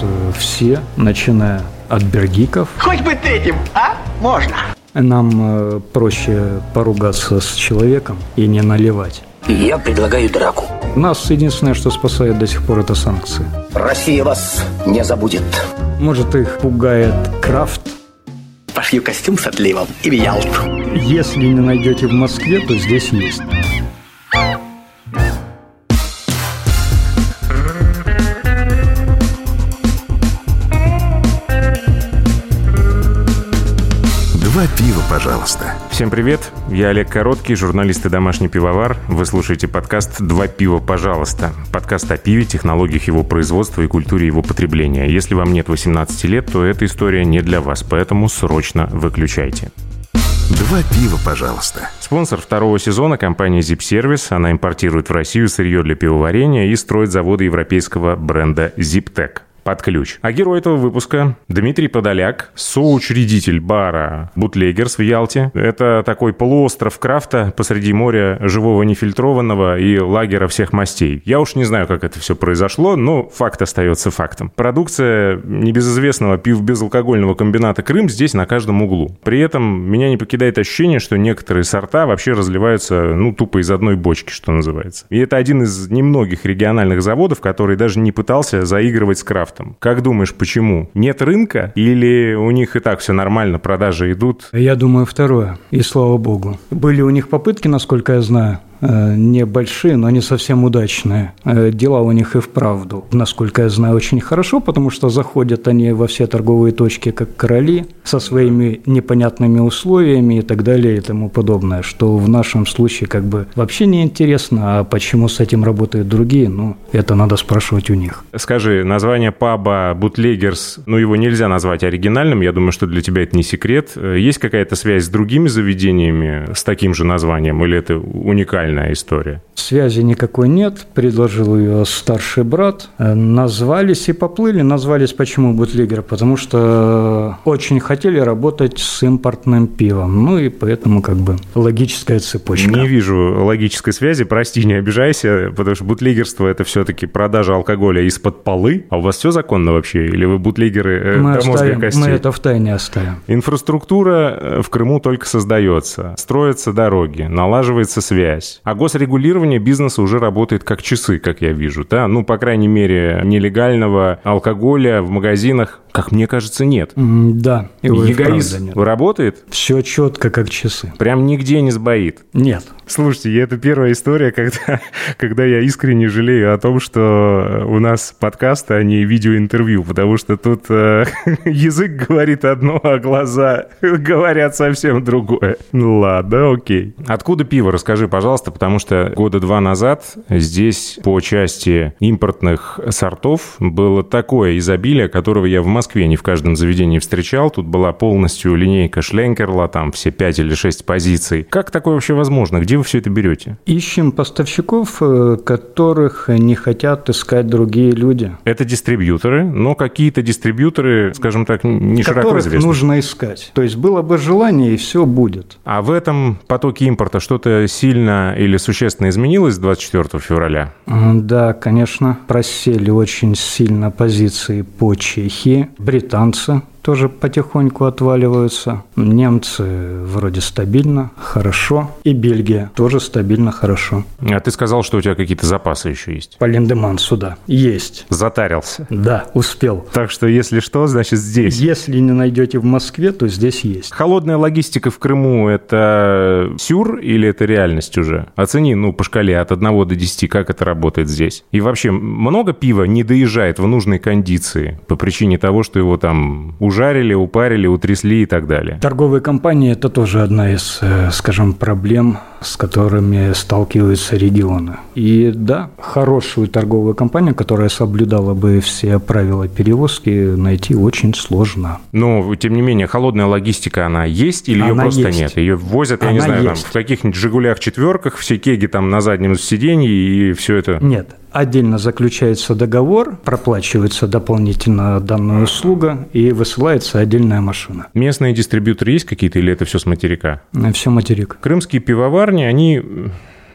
э, все, начиная от бергиков. Хоть бы третьим, а? Можно. Нам э, проще поругаться с человеком и не наливать. Я предлагаю драку. Нас единственное, что спасает до сих пор, это санкции. Россия вас не забудет. Может, их пугает крафт. Пошью костюм с отливом и в Ялту. Если не найдете в Москве, то здесь есть. Пожалуйста. Всем привет, я Олег Короткий, журналист и домашний пивовар. Вы слушаете подкаст «Два пива, пожалуйста». Подкаст о пиве, технологиях его производства и культуре его потребления. Если вам нет 18 лет, то эта история не для вас, поэтому срочно выключайте. Два пива, пожалуйста. Спонсор второго сезона – компания Zip Service. Она импортирует в Россию сырье для пивоварения и строит заводы европейского бренда ZipTech под ключ. А герой этого выпуска Дмитрий Подоляк, соучредитель бара «Бутлегерс» в Ялте. Это такой полуостров крафта посреди моря живого нефильтрованного и лагера всех мастей. Я уж не знаю, как это все произошло, но факт остается фактом. Продукция небезызвестного пив-безалкогольного комбината «Крым» здесь на каждом углу. При этом меня не покидает ощущение, что некоторые сорта вообще разливаются, ну, тупо из одной бочки, что называется. И это один из немногих региональных заводов, который даже не пытался заигрывать с крафтом крафтом. Как думаешь, почему? Нет рынка или у них и так все нормально, продажи идут? Я думаю, второе. И слава богу. Были у них попытки, насколько я знаю, небольшие, но не совсем удачные. Э, дела у них и вправду, насколько я знаю, очень хорошо, потому что заходят они во все торговые точки как короли со своими непонятными условиями и так далее и тому подобное, что в нашем случае как бы вообще не интересно, а почему с этим работают другие, ну, это надо спрашивать у них. Скажи, название паба Бутлегерс, ну, его нельзя назвать оригинальным, я думаю, что для тебя это не секрет. Есть какая-то связь с другими заведениями с таким же названием, или это уникально? Реальная история? Связи никакой нет. Предложил ее старший брат. Э, назвались и поплыли. Назвались почему бутлегер? Потому что очень хотели работать с импортным пивом. Ну и поэтому как бы логическая цепочка. Не вижу логической связи. Прости, не обижайся, потому что бутлегерство – это все-таки продажа алкоголя из-под полы. А у вас все законно вообще? Или вы бутлегеры э, мы до мозга костей? Мы это в тайне оставим. Инфраструктура э, в Крыму только создается. Строятся дороги, налаживается связь. А госрегулирование бизнеса уже работает как часы, как я вижу, да? Ну, по крайней мере, нелегального алкоголя в магазинах как мне кажется, нет. Да. ЕГАИС работает? Все четко, как часы. Прям нигде не сбоит? Нет. Слушайте, это первая история, когда, когда я искренне жалею о том, что у нас подкаст, а не видеоинтервью, потому что тут э, язык говорит одно, а глаза говорят совсем другое. Ну ладно, окей. Откуда пиво? Расскажи, пожалуйста, потому что года два назад здесь по части импортных сортов было такое изобилие, которого я в Москве Москве не в каждом заведении встречал. Тут была полностью линейка Шленкерла, там все пять или шесть позиций. Как такое вообще возможно? Где вы все это берете? Ищем поставщиков, э, которых не хотят искать другие люди. Это дистрибьюторы, но какие-то дистрибьюторы, скажем так, не которых широко известны. нужно искать. То есть было бы желание, и все будет. А в этом потоке импорта что-то сильно или существенно изменилось с 24 февраля? Да, конечно. Просели очень сильно позиции по Чехии британцы тоже потихоньку отваливаются. Немцы вроде стабильно, хорошо. И Бельгия тоже стабильно, хорошо. А ты сказал, что у тебя какие-то запасы еще есть? По Линдемансу, да. Есть. Затарился? Да, успел. Так что, если что, значит здесь. Если не найдете в Москве, то здесь есть. Холодная логистика в Крыму – это сюр или это реальность уже? Оцени, ну, по шкале от 1 до 10, как это работает здесь. И вообще, много пива не доезжает в нужной кондиции по причине того, что его там ужарили, упарили, утрясли и так далее. Торговые компании – это тоже одна из, э, скажем, проблем, с которыми сталкиваются регионы. И да, хорошую торговую компанию, которая соблюдала бы все правила перевозки, найти очень сложно. Но, тем не менее, холодная логистика, она есть или ее просто есть. нет? Ее возят, я она не знаю, там, в каких-нибудь «Жигулях» четверках, все кеги там на заднем сиденье и все это? Нет, Отдельно заключается договор, проплачивается дополнительно данная услуга и высылается отдельная машина. Местные дистрибьюторы есть какие-то или это все с материка? Все материк. Крымские пивоварни, они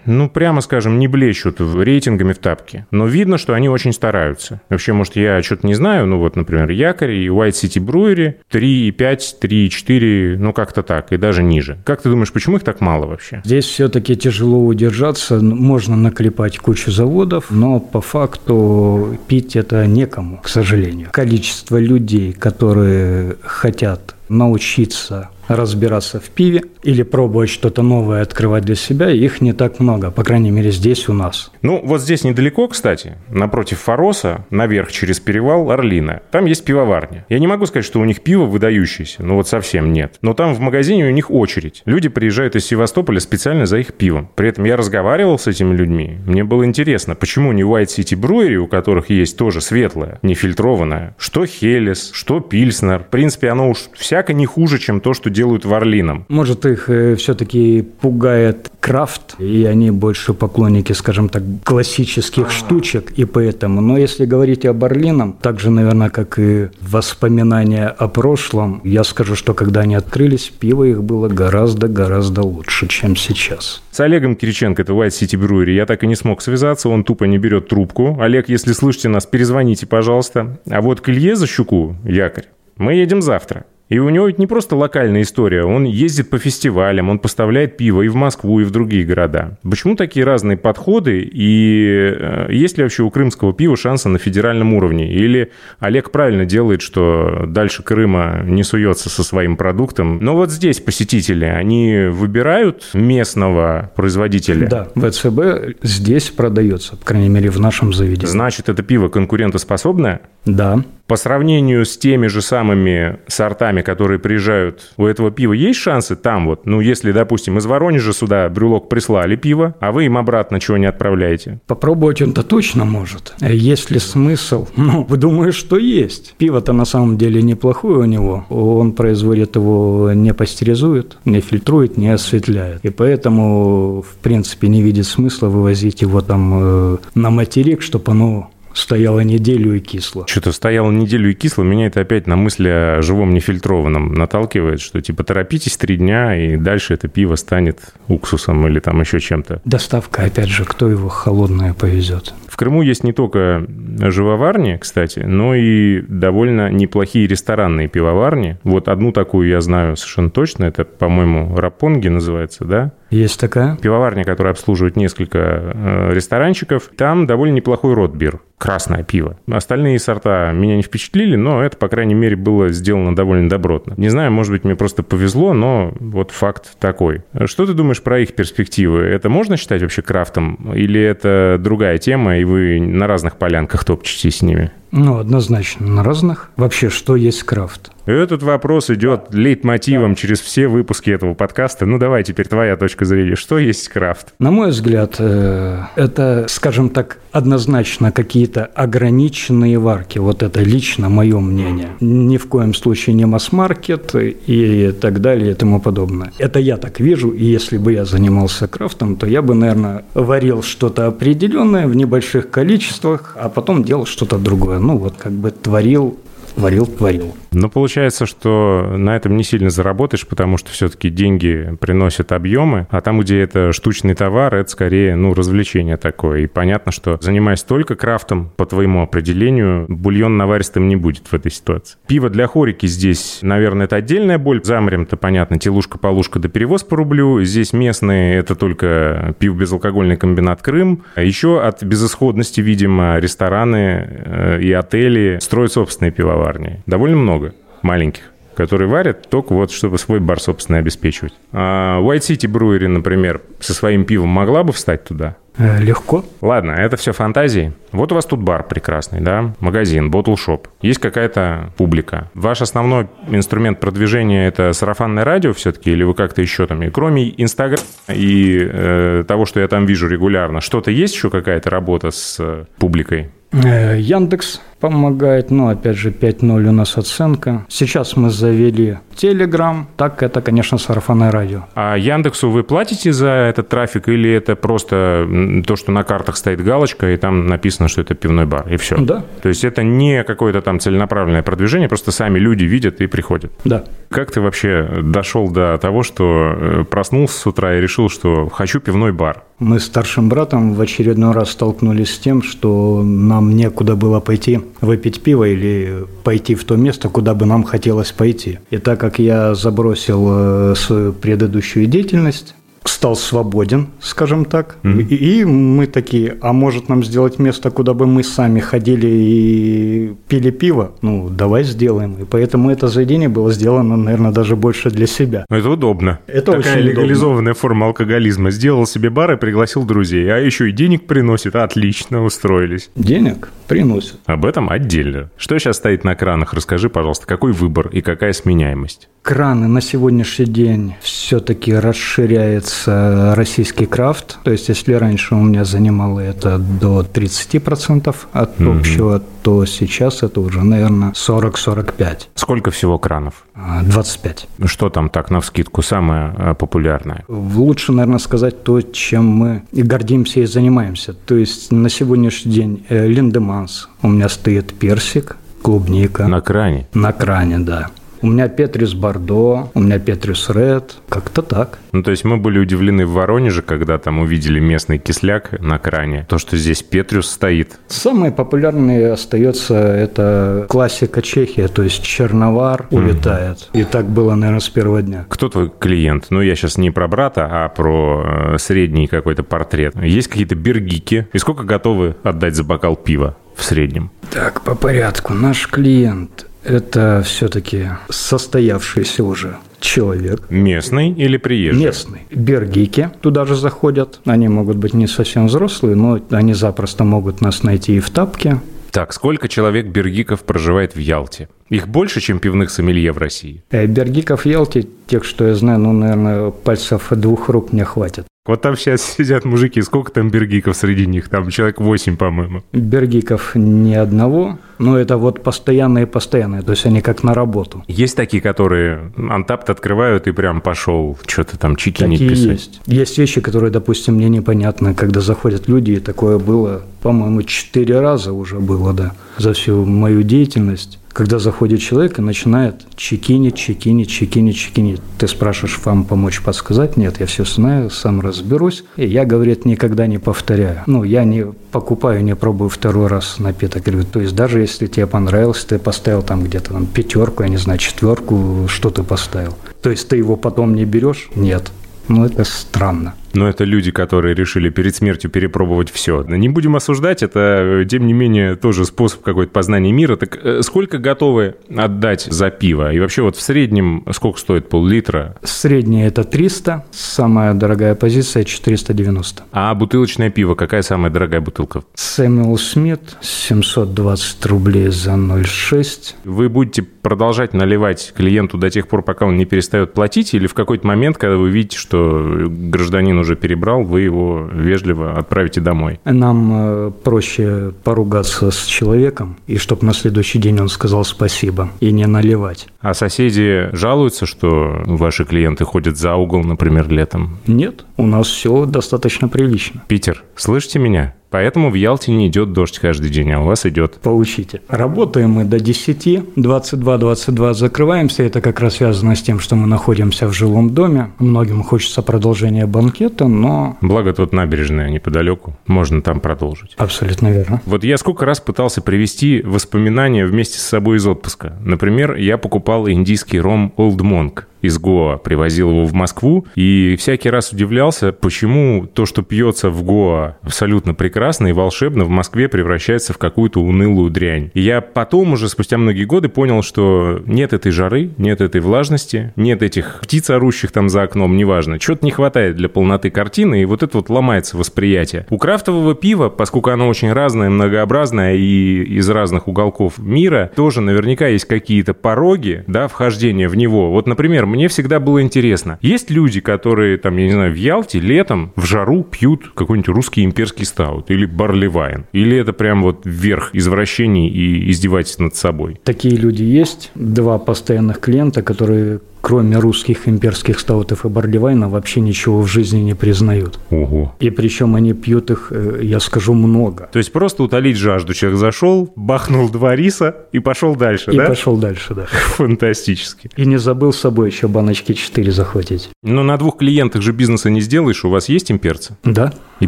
ну, прямо скажем, не блещут рейтингами в тапке. Но видно, что они очень стараются. Вообще, может, я что-то не знаю, ну вот, например, Якорь и White City Brewery 3,5, 3,4, ну как-то так, и даже ниже. Как ты думаешь, почему их так мало вообще? Здесь все-таки тяжело удержаться. Можно наклепать кучу заводов, но по факту пить это некому, к сожалению. Количество людей, которые хотят научиться разбираться в пиве или пробовать что-то новое открывать для себя, их не так много, по крайней мере, здесь у нас. Ну, вот здесь недалеко, кстати, напротив Фороса, наверх через перевал Орлина, там есть пивоварня. Я не могу сказать, что у них пиво выдающееся, ну вот совсем нет. Но там в магазине у них очередь. Люди приезжают из Севастополя специально за их пивом. При этом я разговаривал с этими людьми. Мне было интересно, почему не White City Brewery, у которых есть тоже светлое, нефильтрованное, что Хелес, что Пильснер. В принципе, оно уж всяко не хуже, чем то, что делают в Орлином. Может, их э, все-таки пугает крафт, и они больше поклонники, скажем так, классических штучек, и поэтому. Но если говорить об Орлином, так же, наверное, как и воспоминания о прошлом, я скажу, что когда они открылись, пиво их было гораздо-гораздо лучше, чем сейчас. С Олегом Кириченко, это White City Brewery, я так и не смог связаться, он тупо не берет трубку. Олег, если слышите нас, перезвоните, пожалуйста. А вот к Илье Защуку, якорь, мы едем завтра. И у него ведь не просто локальная история, он ездит по фестивалям, он поставляет пиво и в Москву, и в другие города. Почему такие разные подходы, и э, есть ли вообще у крымского пива шансы на федеральном уровне? Или Олег правильно делает, что дальше Крыма не суется со своим продуктом? Но вот здесь посетители, они выбирают местного производителя? Да, ВЦБ здесь продается, по крайней мере, в нашем заведении. Значит, это пиво конкурентоспособное? Да. По сравнению с теми же самыми сортами, которые приезжают, у этого пива есть шансы там вот? Ну, если, допустим, из Воронежа сюда брюлок прислали пиво, а вы им обратно чего не отправляете? Попробовать он-то точно может. Есть ли смысл? Ну, думаю, что есть. Пиво-то на самом деле неплохое у него. Он производит его, не пастеризует, не фильтрует, не осветляет. И поэтому, в принципе, не видит смысла вывозить его там э, на материк, чтобы оно стояла неделю и кисло. Что-то стояло неделю и кисло, меня это опять на мысли о живом нефильтрованном наталкивает, что типа торопитесь три дня, и дальше это пиво станет уксусом или там еще чем-то. Доставка, опять же, кто его холодное повезет? В Крыму есть не только живоварни, кстати, но и довольно неплохие ресторанные пивоварни. Вот одну такую я знаю совершенно точно, это, по-моему, Рапонги называется, да? Есть такая. Пивоварня, которая обслуживает несколько э, ресторанчиков. Там довольно неплохой ротбир. Красное пиво. Остальные сорта меня не впечатлили, но это, по крайней мере, было сделано довольно добротно. Не знаю, может быть, мне просто повезло, но вот факт такой. Что ты думаешь про их перспективы? Это можно считать вообще крафтом? Или это другая тема, и вы на разных полянках топчетесь с ними? Ну, однозначно, на разных. Вообще, что есть крафт? Этот вопрос идет лейтмотивом через все выпуски этого подкаста. Ну, давай теперь твоя точка зрения. Что есть крафт? На мой взгляд, э, это, скажем так, однозначно какие-то ограниченные варки. Вот это лично мое мнение. Ни в коем случае не масс-маркет и так далее и тому подобное. Это я так вижу, и если бы я занимался крафтом, то я бы, наверное, варил что-то определенное в небольших количествах, а потом делал что-то другое. Ну, вот как бы творил варил, творил. Но получается, что на этом не сильно заработаешь, потому что все-таки деньги приносят объемы, а там, где это штучный товар, это скорее, ну, развлечение такое. И понятно, что занимаясь только крафтом, по твоему определению, бульон наваристым не будет в этой ситуации. Пиво для хорики здесь, наверное, это отдельная боль. Замрем-то, понятно, телушка, полушка да перевоз по рублю. Здесь местные, это только пиво безалкогольный комбинат Крым. А еще от безысходности, видимо, рестораны э, и отели строят собственные пивоварни. Довольно много маленьких, которые варят только вот, чтобы свой бар, собственно, обеспечивать. А White City Brewery, например, со своим пивом могла бы встать туда? Э, легко. Ладно, это все фантазии. Вот у вас тут бар прекрасный, да? Магазин, ботлшоп. Есть какая-то публика. Ваш основной инструмент продвижения – это сарафанное радио все-таки? Или вы как-то еще там? И кроме Инстаграма и э, того, что я там вижу регулярно, что-то есть еще какая-то работа с э, публикой? Э, Яндекс помогает, но опять же 5.0 у нас оценка. Сейчас мы завели Телеграм, так это, конечно, сарафанное радио. А Яндексу вы платите за этот трафик или это просто то, что на картах стоит галочка и там написано, что это пивной бар и все? Да. То есть это не какое-то там целенаправленное продвижение, просто сами люди видят и приходят? Да. Как ты вообще дошел до того, что э, проснулся с утра и решил, что хочу пивной бар? Мы с старшим братом в очередной раз столкнулись с тем, что нам некуда было пойти выпить пиво или пойти в то место, куда бы нам хотелось пойти. И так как я забросил э, предыдущую деятельность, стал свободен, скажем так. Mm-hmm. И, и мы такие, а может нам сделать место, куда бы мы сами ходили и пили пиво? Ну, давай сделаем. И поэтому это заведение было сделано, наверное, даже больше для себя. Это удобно. Это Такая очень легализованная удобно. форма алкоголизма. Сделал себе бар и пригласил друзей. А еще и денег приносит. Отлично, устроились. Денег приносит. Об этом отдельно. Что сейчас стоит на кранах? Расскажи, пожалуйста, какой выбор и какая сменяемость? Краны на сегодняшний день все-таки расширяется российский крафт. То есть, если раньше у меня занимало это до 30% от mm-hmm. общего, то сейчас это уже, наверное, 40-45. Сколько всего кранов? 25. А, Что там так, на вскидку, самое а, популярное? Лучше, наверное, сказать то, чем мы и гордимся, и занимаемся. То есть, на сегодняшний день э, Линдеманс, у меня стоит персик, клубника. На кране? На кране, да. У меня Петрис Бордо, у меня Петрис Ред, как-то так. Ну, то есть мы были удивлены в Воронеже, когда там увидели местный кисляк на кране, то, что здесь Петрис стоит. Самый популярный остается это классика Чехия, то есть черновар улетает. Mm-hmm. И так было, наверное, с первого дня. Кто твой клиент? Ну, я сейчас не про брата, а про э, средний какой-то портрет. Есть какие-то бергики? И сколько готовы отдать за бокал пива в среднем? Так, по порядку. Наш клиент это все-таки состоявшийся уже человек. Местный или приезжий? Местный. Бергики туда же заходят. Они могут быть не совсем взрослые, но они запросто могут нас найти и в тапке. Так, сколько человек бергиков проживает в Ялте? Их больше, чем пивных сомелье в России? Э, бергиков в Ялте, тех, что я знаю, ну, наверное, пальцев двух рук мне хватит. Вот там сейчас сидят мужики, сколько там бергиков среди них? Там человек 8, по-моему. Бергиков ни одного, но это вот постоянные-постоянные, то есть они как на работу. Есть такие, которые антапт открывают и прям пошел что-то там чекинить такие писать? есть. Есть вещи, которые, допустим, мне непонятны, когда заходят люди, и такое было, по-моему, четыре раза уже было, да, за всю мою деятельность когда заходит человек и начинает чекинить, чекинить, чекинить, чекинить. Ты спрашиваешь, вам помочь подсказать? Нет, я все знаю, сам разберусь. И я, говорит, никогда не повторяю. Ну, я не покупаю, не пробую второй раз напиток. Говорю, то есть даже если тебе понравилось, ты поставил там где-то там пятерку, я не знаю, четверку, что ты поставил. То есть ты его потом не берешь? Нет. Ну, это странно. Но это люди, которые решили перед смертью перепробовать все. Не будем осуждать, это, тем не менее, тоже способ какой-то познания мира. Так э, сколько готовы отдать за пиво? И вообще вот в среднем сколько стоит пол-литра? Среднее это 300, самая дорогая позиция 490. А бутылочное пиво, какая самая дорогая бутылка? Сэмюэл Смит, 720 рублей за 0,6. Вы будете продолжать наливать клиенту до тех пор, пока он не перестает платить, или в какой-то момент, когда вы видите, что гражданин уже перебрал, вы его вежливо отправите домой? Нам э, проще поругаться с человеком, и чтобы на следующий день он сказал спасибо, и не наливать. А соседи жалуются, что ваши клиенты ходят за угол, например, летом? Нет, у нас все достаточно прилично. Питер, слышите меня? Поэтому в Ялте не идет дождь каждый день, а у вас идет. Поучите. Работаем мы до 10, 22-22 закрываемся. Это как раз связано с тем, что мы находимся в жилом доме. Многим хочется продолжения банкета, но... Благо тут набережная неподалеку. Можно там продолжить. Абсолютно верно. Вот я сколько раз пытался привести воспоминания вместе с собой из отпуска. Например, я покупал индийский ром Old Monk из Гоа, привозил его в Москву, и всякий раз удивлялся, почему то, что пьется в Гоа абсолютно прекрасно и волшебно, в Москве превращается в какую-то унылую дрянь. И я потом уже, спустя многие годы, понял, что нет этой жары, нет этой влажности, нет этих птиц, орущих там за окном, неважно. Чего-то не хватает для полноты картины, и вот это вот ломается восприятие. У крафтового пива, поскольку оно очень разное, многообразное и из разных уголков мира, тоже наверняка есть какие-то пороги, да, вхождения в него. Вот, например, мне всегда было интересно. Есть люди, которые, там, я не знаю, в Ялте летом в жару пьют какой-нибудь русский имперский стаут или барливайн? Или это прям вот верх извращений и издевательств над собой? Такие люди есть. Два постоянных клиента, которые кроме русских имперских стаутов и бардивайна, вообще ничего в жизни не признают. Ого. И причем они пьют их, э, я скажу, много. То есть просто утолить жажду. Человек зашел, бахнул два риса и пошел дальше, И да? пошел дальше, да. Фантастически. И не забыл с собой еще баночки 4 захватить. Но на двух клиентах же бизнеса не сделаешь. У вас есть имперцы Да? и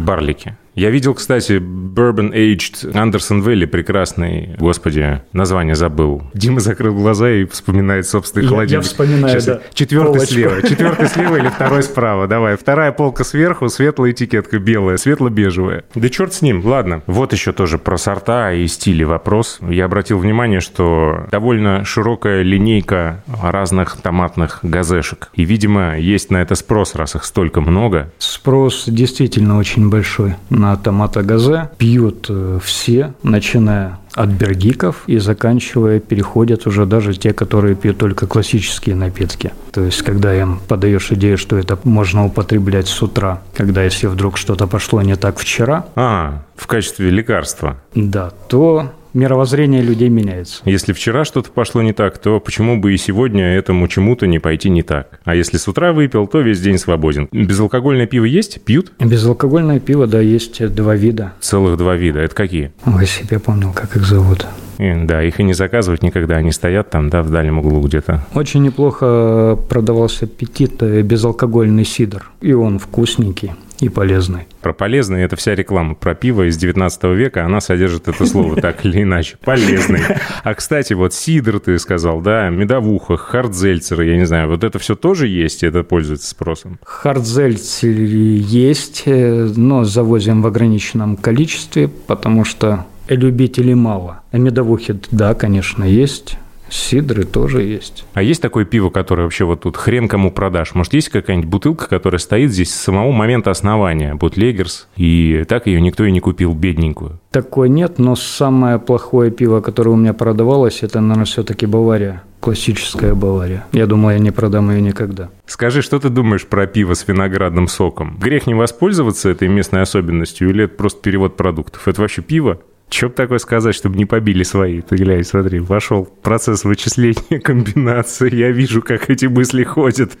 барлики? Я видел, кстати, Bourbon Aged Андерсон Вэлли прекрасный. Господи, название забыл. Дима закрыл глаза и вспоминает собственный Я- я холодильник. вспоминаю, Сейчас я- да, Четвертый полочку. слева. Четвертый слева или второй справа. Давай. Вторая полка сверху, светлая этикетка белая, светло-бежевая. Да черт с ним. Ладно. Вот еще тоже про сорта и стили вопрос. Я обратил внимание, что довольно широкая линейка разных томатных газешек. И, видимо, есть на это спрос, раз их столько много. Спрос действительно очень большой на томата газе. Пьют э, все, начиная от бергиков и заканчивая, переходят уже даже те, которые пьют только классические напитки. То есть, когда им подаешь идею, что это можно употреблять с утра, когда если вдруг что-то пошло не так вчера, А, в качестве лекарства. да, то мировоззрение людей меняется. Если вчера что-то пошло не так, то почему бы и сегодня этому чему-то не пойти не так? А если с утра выпил, то весь день свободен. Безалкогольное пиво есть? Пьют? Безалкогольное пиво, да, есть два вида. Целых два вида. Это какие? Ой, я помнил, как их зовут. И, да, их и не заказывать никогда. Они стоят там, да, в дальнем углу где-то. Очень неплохо продавался аппетит э, безалкогольный сидр. И он вкусненький и полезный. Про полезный это вся реклама про пиво из 19 века, она содержит это слово так или иначе. Полезный. А, кстати, вот сидр ты сказал, да, медовуха, хардзельцеры, я не знаю, вот это все тоже есть, это пользуется спросом? Хардзельцер есть, э, но завозим в ограниченном количестве, потому что любителей мало. А медовухи, да, конечно, есть. Сидры тоже есть. А есть такое пиво, которое вообще вот тут хрен кому продашь? Может, есть какая-нибудь бутылка, которая стоит здесь с самого момента основания, бутлегерс, и так ее никто и не купил, бедненькую? Такой нет, но самое плохое пиво, которое у меня продавалось, это, наверное, все-таки Бавария. Классическая Бавария. Я думаю, я не продам ее никогда. Скажи, что ты думаешь про пиво с виноградным соком? Грех не воспользоваться этой местной особенностью или это просто перевод продуктов? Это вообще пиво? Че бы такое сказать, чтобы не побили свои? Ты глянь, смотри, вошел процесс вычисления комбинации. Я вижу, как эти мысли ходят.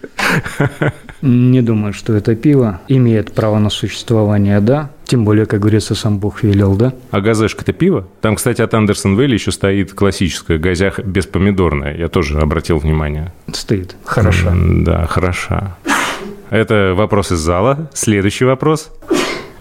Не думаю, что это пиво имеет право на существование, да. Тем более, как говорится, сам Бог велел, да. А газешка-то пиво? Там, кстати, от Андерсон Вэлли еще стоит классическая газях беспомидорная. Я тоже обратил внимание. Стоит. Хорошо. М, Да, хороша. Это вопрос из зала. Следующий вопрос.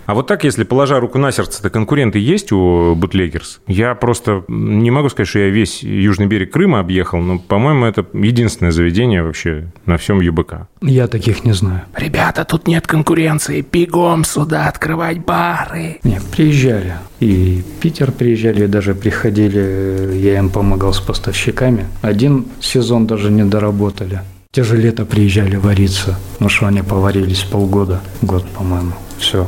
А вот так, если положа руку на сердце, то конкуренты есть у Бутлегерс? Я просто не могу сказать, что я весь южный берег Крыма объехал, но, по-моему, это единственное заведение вообще на всем ЮБК. Я таких не знаю. Ребята, тут нет конкуренции. Бегом сюда открывать бары. Нет, приезжали. И Питер приезжали, и даже приходили, я им помогал с поставщиками. Один сезон даже не доработали. Те же лето приезжали вариться. Ну что, они поварились полгода, год, по-моему. Все.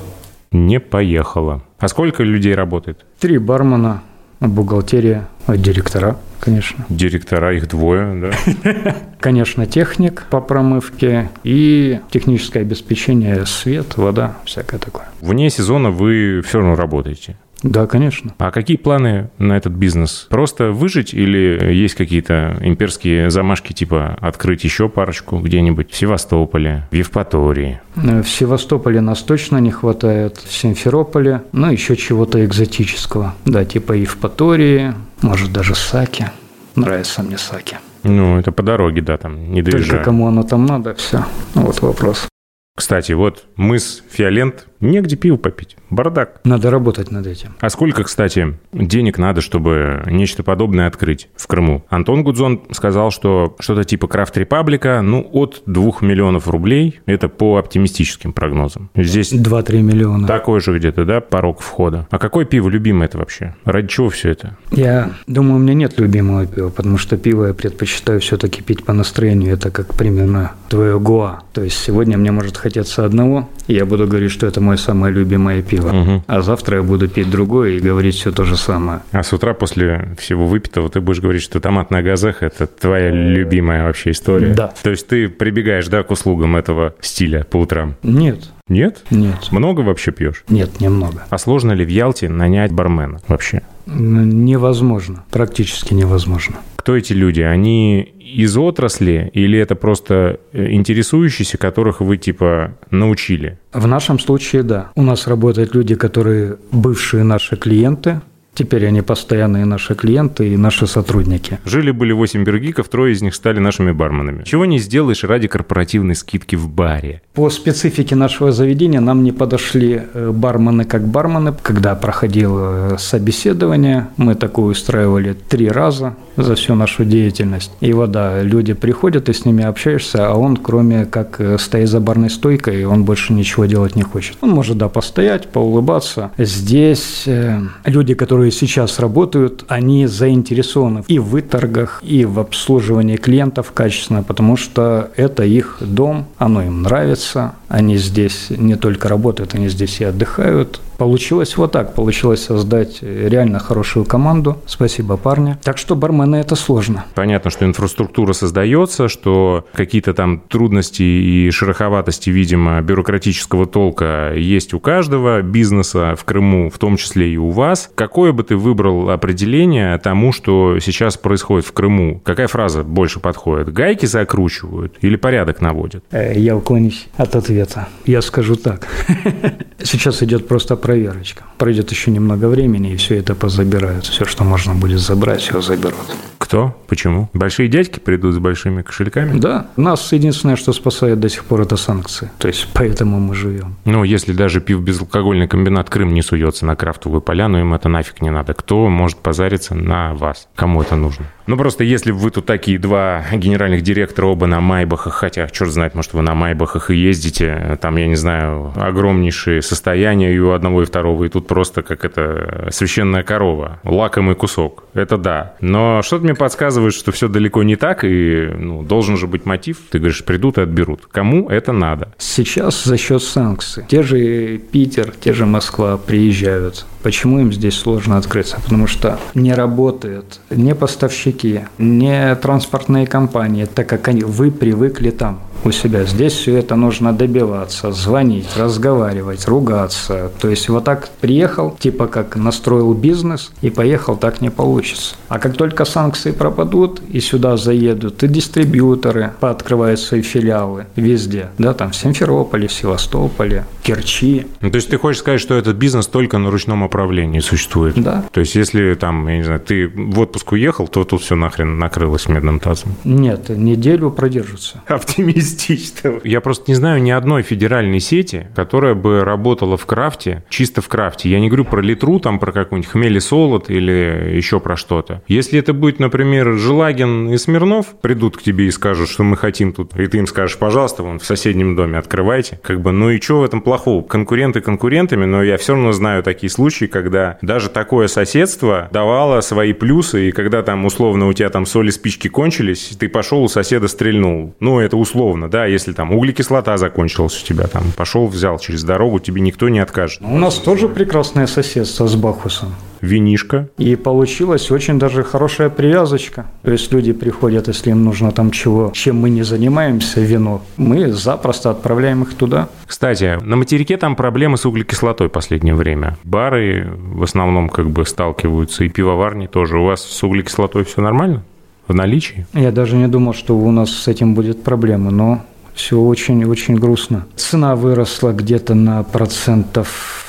Не поехала. А сколько людей работает? Три бармена, бухгалтерия, а директора, конечно. Директора, их двое, да? Конечно, техник по промывке и техническое обеспечение, свет, вода, всякое такое. Вне сезона вы все равно работаете. Да, конечно. А какие планы на этот бизнес? Просто выжить или есть какие-то имперские замашки, типа открыть еще парочку где-нибудь в Севастополе, в Евпатории? Э, В Севастополе нас точно не хватает, в Симферополе, ну, еще чего-то экзотического. Да, типа Евпатории, может, даже Саки. Нравится мне Саки. Ну, это по дороге, да, там, не Только доезжая. кому оно там надо, все. Вот вопрос. Кстати, вот мыс Фиолент, негде пиво попить. Бардак. Надо работать над этим. А сколько, кстати, денег надо, чтобы нечто подобное открыть в Крыму? Антон Гудзон сказал, что что-то типа Крафт Репаблика, ну, от 2 миллионов рублей. Это по оптимистическим прогнозам. Здесь 2-3 миллиона. такой же где-то, да, порог входа. А какое пиво любимое это вообще? Ради чего все это? Я думаю, у меня нет любимого пива, потому что пиво я предпочитаю все-таки пить по настроению. Это как примерно твое гуа. То есть сегодня мне может хотеться одного, и я буду говорить, что это мое самое любимое пиво. Мгм. А завтра я буду пить другое и говорить все то же самое. А с утра после всего выпитого ты будешь говорить, что томатная газеха – это твоя любимая вообще история? Да. То есть ты прибегаешь, да, к услугам этого стиля по утрам? Нет, Нет? нет, Много вообще пьешь? нет, немного. А сложно ли в Ялте нанять бармена вообще? Невозможно, практически невозможно. Кто эти люди? Они из отрасли или это просто э, интересующиеся, которых вы типа научили? В нашем случае, да. У нас работают люди, которые бывшие наши клиенты, Теперь они постоянные наши клиенты и наши сотрудники. Жили-были 8 бергиков, трое из них стали нашими барменами. Чего не сделаешь ради корпоративной скидки в баре? По специфике нашего заведения нам не подошли э, бармены как бармены. Когда проходило собеседование, мы такое устраивали три раза за всю нашу деятельность. И вот да, люди приходят, ты с ними общаешься, а он, кроме как э, стоять за барной стойкой, он больше ничего делать не хочет. Он может, да, постоять, поулыбаться. Здесь э, люди, которые сейчас работают, они заинтересованы и в выторгах, и в обслуживании клиентов качественно, потому что это их дом, оно им нравится, они здесь не только работают, они здесь и отдыхают, Получилось вот так. Получилось создать реально хорошую команду. Спасибо, парни. Так что бармены – это сложно. Понятно, что инфраструктура создается, что какие-то там трудности и шероховатости, видимо, бюрократического толка есть у каждого бизнеса в Крыму, в том числе и у вас. Какое бы ты выбрал определение тому, что сейчас происходит в Крыму? Какая фраза больше подходит? Гайки закручивают или порядок наводят? Э, я уклонюсь от ответа. Я скажу так. Сейчас идет просто проверочка. Пройдет еще немного времени, и все это позабирают. Все, что можно будет забрать, все заберут. Кто? Почему? Большие дядьки придут с большими кошельками? Да. Нас единственное, что спасает до сих пор, это санкции. То есть, поэтому мы живем. Ну, если даже пив безалкогольный комбинат Крым не суется на крафтовую поляну, им это нафиг не надо. Кто может позариться на вас? Кому это нужно? Ну, просто если вы тут такие два генеральных директора оба на Майбахах, хотя, черт знает, может, вы на Майбахах и ездите, там, я не знаю, огромнейшие состояния и у одного, и второго, и тут просто как это священная корова, лакомый кусок. Это да. Но что-то мне подсказывает, что все далеко не так, и ну, должен же быть мотив. Ты говоришь, придут и отберут. Кому это надо? Сейчас за счет санкций. Те же Питер, те же Москва приезжают. Почему им здесь сложно открыться? Потому что не работают не поставщики, не транспортные компании, так как они, вы привыкли там у себя. Здесь все это нужно добиваться, звонить, разговаривать, ругаться. То есть вот так приехал, типа как настроил бизнес и поехал, так не получится. А как только санкции пропадут и сюда заедут и дистрибьюторы, пооткрывают свои филиалы везде, да, там в Симферополе, в Севастополе, Керчи. Ну, то есть ты хочешь сказать, что этот бизнес только на ручном управлении существует? Да. То есть если там, я не знаю, ты в отпуск уехал, то тут все нахрен накрылось медным тазом? Нет, неделю продержится. Оптимист оптимистично. Я просто не знаю ни одной федеральной сети, которая бы работала в крафте, чисто в крафте. Я не говорю про литру, там про какой-нибудь хмели солод или еще про что-то. Если это будет, например, Желагин и Смирнов придут к тебе и скажут, что мы хотим тут, и ты им скажешь, пожалуйста, вон в соседнем доме открывайте. Как бы, ну и что в этом плохого? Конкуренты конкурентами, но я все равно знаю такие случаи, когда даже такое соседство давало свои плюсы, и когда там условно у тебя там соли спички кончились, ты пошел у соседа стрельнул. Ну, это условно, да, если там углекислота закончилась у тебя, там, пошел, взял через дорогу, тебе никто не откажет. У нас тоже прекрасное соседство с Бахусом винишко. И получилась очень даже хорошая привязочка. То есть люди приходят, если им нужно там чего, чем мы не занимаемся, вино, мы запросто отправляем их туда. Кстати, на материке там проблемы с углекислотой в последнее время. Бары в основном как бы сталкиваются, и пивоварни тоже. У вас с углекислотой все нормально? в наличии? Я даже не думал, что у нас с этим будет проблема, но все очень-очень грустно. Цена выросла где-то на процентов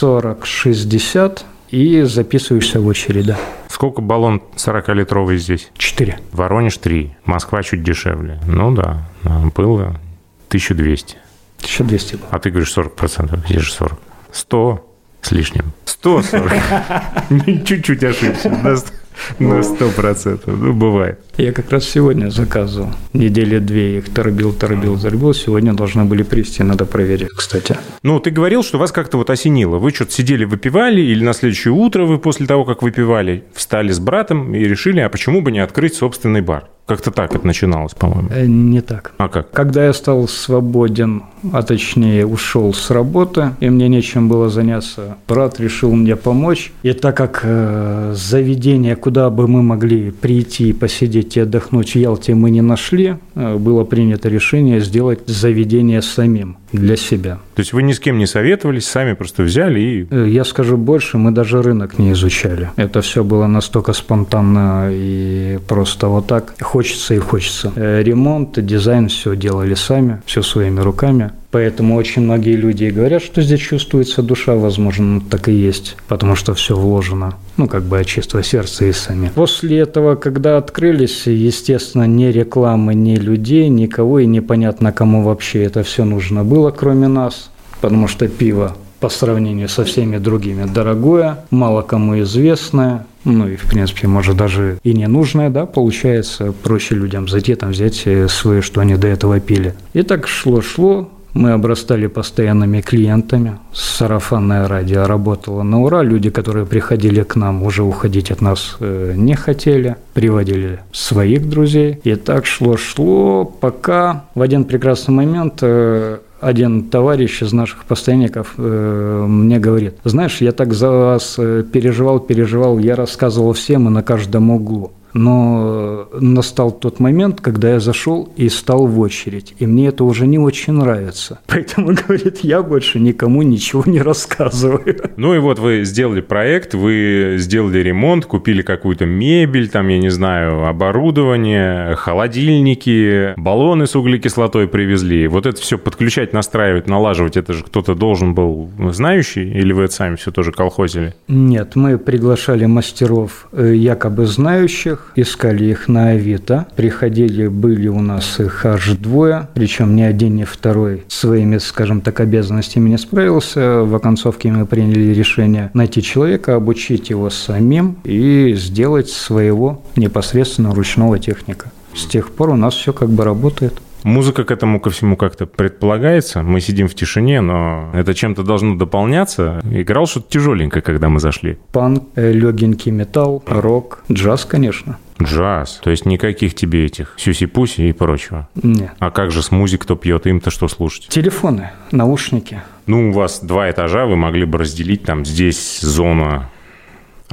40-60 и записываешься в очередь, да. Сколько баллон 40-литровый здесь? Четыре. Воронеж три. Москва чуть дешевле. Ну да, было 1200. 1200 было. А ты говоришь 40%, здесь же 40. 100 с лишним. 140. Чуть-чуть ошибся. На сто процентов. Ну, бывает. Я как раз сегодня заказывал. Недели две их торбил, торбил, торбил. Сегодня должны были привезти, надо проверить, кстати. Ну, ты говорил, что вас как-то вот осенило. Вы что-то сидели, выпивали, или на следующее утро вы после того, как выпивали, встали с братом и решили, а почему бы не открыть собственный бар? Как-то так это начиналось, по-моему. Э, не так. А как? Когда я стал свободен, а точнее ушел с работы, и мне нечем было заняться, брат решил мне помочь. И так как э, заведение, куда бы мы могли прийти и посидеть посидеть и отдохнуть в Ялте мы не нашли, э, было принято решение сделать заведение самим для себя. То есть вы ни с кем не советовались, сами просто взяли и... Э, Я скажу больше, мы даже рынок не изучали. Это все было настолько спонтанно и просто вот так. Хочется и хочется. Э, Ремонт, дизайн, все делали сами, все своими руками. Поэтому очень многие люди говорят, что здесь чувствуется душа, возможно, так и есть, потому что все вложено, ну, как бы от чистого сердца и сами. После этого, когда открылись, естественно, ни рекламы, ни людей, никого, и непонятно, кому вообще это все нужно было, кроме нас, потому что пиво по сравнению со всеми другими дорогое, мало кому известное, ну и, в принципе, может, даже и не нужное, да, получается, проще людям зайти, там, взять э, свое, что они до этого пили. И так шло-шло, мы обрастали постоянными клиентами. Сарафанное радио работало на ура. Люди, которые приходили к нам, уже уходить от нас э, не хотели. Приводили своих друзей. И так шло-шло, пока в один прекрасный момент э, один товарищ из наших постоянников э, мне говорит, знаешь, я так за вас э, переживал, переживал, я рассказывал всем и на каждом углу. Но настал тот момент, когда я зашел и стал в очередь. И мне это уже не очень нравится. Поэтому, говорит, я больше никому ничего не рассказываю. Ну и вот вы сделали проект, вы сделали ремонт, купили какую-то мебель, там, я не знаю, оборудование, холодильники, баллоны с углекислотой привезли. Вот это все подключать, настраивать, налаживать, это же кто-то должен был знающий, или вы это сами все тоже колхозили? Нет, мы приглашали мастеров э, якобы знающих, искали их на Авито. Приходили, были у нас их аж двое, причем ни один, ни второй своими, скажем так, обязанностями не справился. В оконцовке мы приняли решение найти человека, обучить его самим и сделать своего непосредственно ручного техника. С тех пор у нас все как бы работает. Музыка к этому ко всему как-то предполагается. Мы сидим в тишине, но это чем-то должно дополняться. Играл что-то тяжеленькое, когда мы зашли. Панк, э, легенький металл, рок, джаз, конечно. Джаз. То есть никаких тебе этих сюси-пуси и прочего. Нет. А как же с музик, кто пьет, им-то что слушать? Телефоны, наушники. Ну, у вас два этажа, вы могли бы разделить там здесь зона,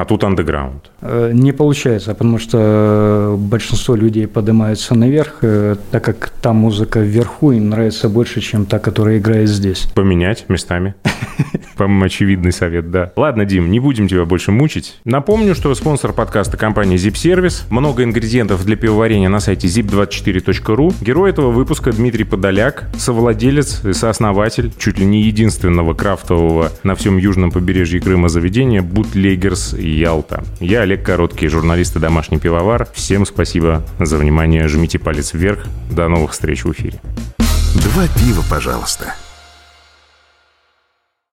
а тут андеграунд. Э, Не получается, потому что большинство людей поднимаются наверх, э, так как та музыка вверху им нравится больше, чем та, которая играет здесь. Поменять местами. По-моему, очевидный совет, да. Ладно, Дим, не будем тебя больше мучить. Напомню, что спонсор подкаста компания Zip Service. Много ингредиентов для пивоварения на сайте zip24.ru. Герой этого выпуска Дмитрий Подоляк, совладелец и сооснователь чуть ли не единственного крафтового на всем южном побережье Крыма заведения Бутлегерс Ялта. Я Олег Короткий, журналист и домашний пивовар. Всем спасибо за внимание. Жмите палец вверх. До новых встреч в эфире. Два пива, пожалуйста.